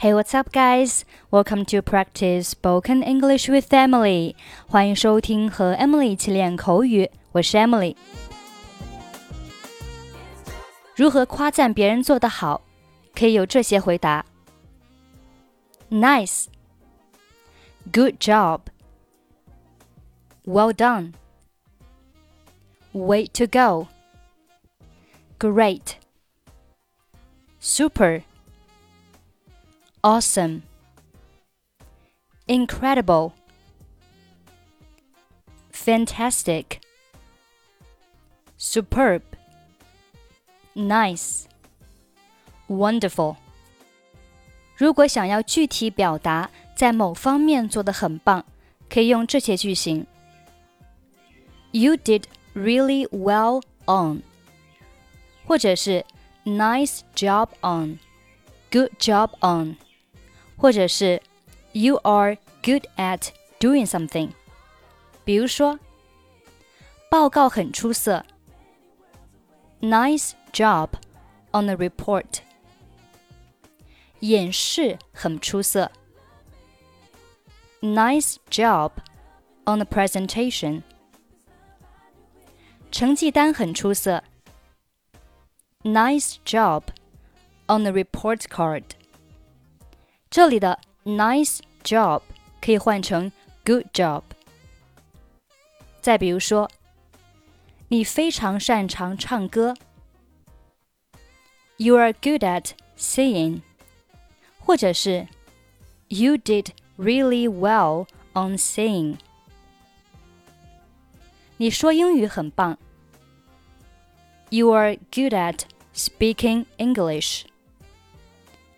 Hey, what's up, guys? Welcome to practice spoken English with Emily. 欢迎收听和 Emily 一起练口语，我是 Emily。如何夸赞别人做得好？可以有这些回答：Nice, Good job, Well done, Way to go, Great, Super awesome, incredible, fantastic, superb, nice, wonderful。如果想要具体表达在某方面做得很棒，可以用这些句型：You did really well on，或者是 Nice job on，Good job on。 或者是 You are good at doing something。比如说，报告很出色。Nice job on the report。演示很出色。Nice job on the presentation。成绩单很出色。Nice job on the report card。 这里的 nice job 可以换成 good job。再比如说，你非常擅长唱歌，You are good at singing，或者是 You did really well on singing。你说英语很棒，You are good at speaking English。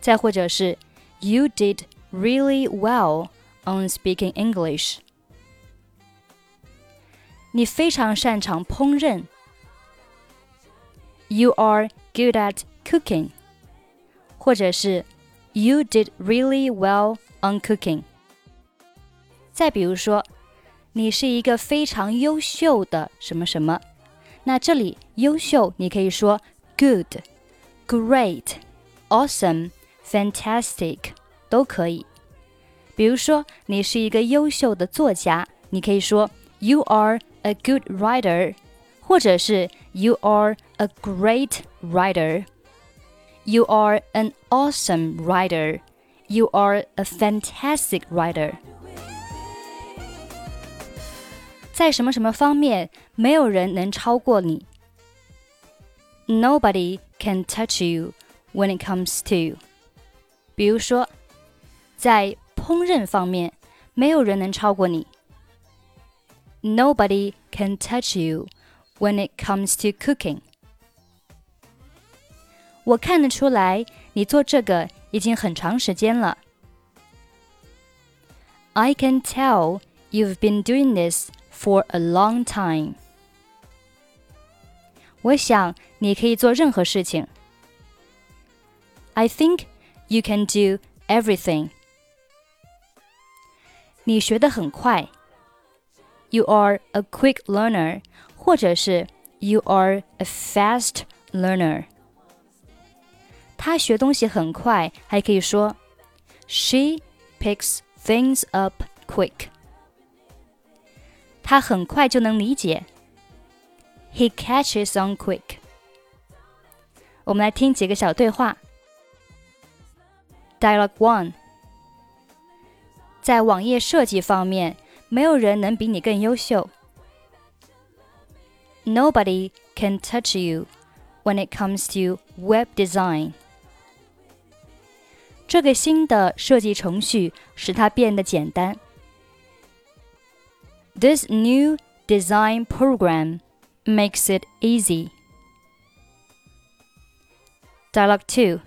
再或者是 you did really well on speaking English. 你非常擅长烹饪。You are good at cooking. 或者是 You did really well on cooking. 再比如说，你是一个非常优秀的什么什么。那这里优秀，你可以说 good, great, awesome fantastic 都可以。比如说，你是一个优秀的作家，你可以说 You are a good writer，或者是 You are a great writer。You are an awesome writer. You are a fantastic writer. 在什么什么方面，没有人能超过你。Nobody can touch you when it comes to 比如说，在烹饪方面，没有人能超过你。Nobody can touch you when it comes to cooking。我看得出来，你做这个已经很长时间了。I can tell you've been doing this for a long time。我想你可以做任何事情。I think you can do everything. 你学得很快。You are a quick learner，或者是 You are a fast learner。他学东西很快，还可以说 She picks things up quick。他很快就能理解。He catches on quick。我们来听几个小对话。 Dialogue One，在网页设计方面，没有人能比你更优秀。Nobody can touch you when it comes to web design。这个新的设计程序使它变得简单。This new design program makes it easy. Dialogue 2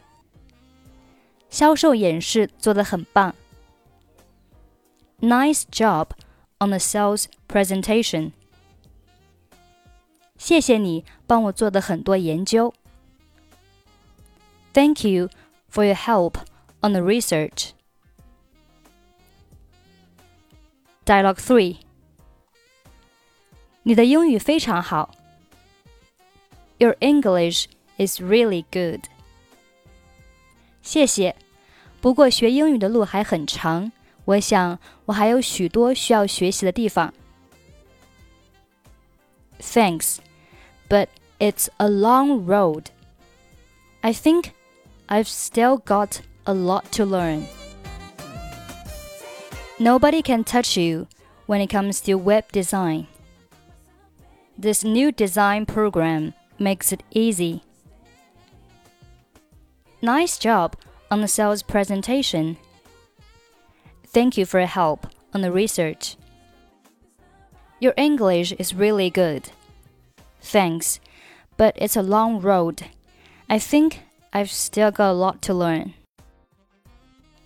销售演示做得很棒。Nice job on the sales presentation。谢谢你帮我做的很多研究。Thank you for your help on the research. Dialogue three. 你的英语非常好。Your English is really good. 谢谢， 不过学英语的路还很长，我想我还有许多需要学习的地方。Thanks, but it's a long road. I think I've still got a lot to learn. Nobody can touch you when it comes to web design. This new design program makes it easy. Nice job on the sales presentation. Thank you for your help on the research. Your English is really good. Thanks, but it's a long road. I think I've still got a lot to learn.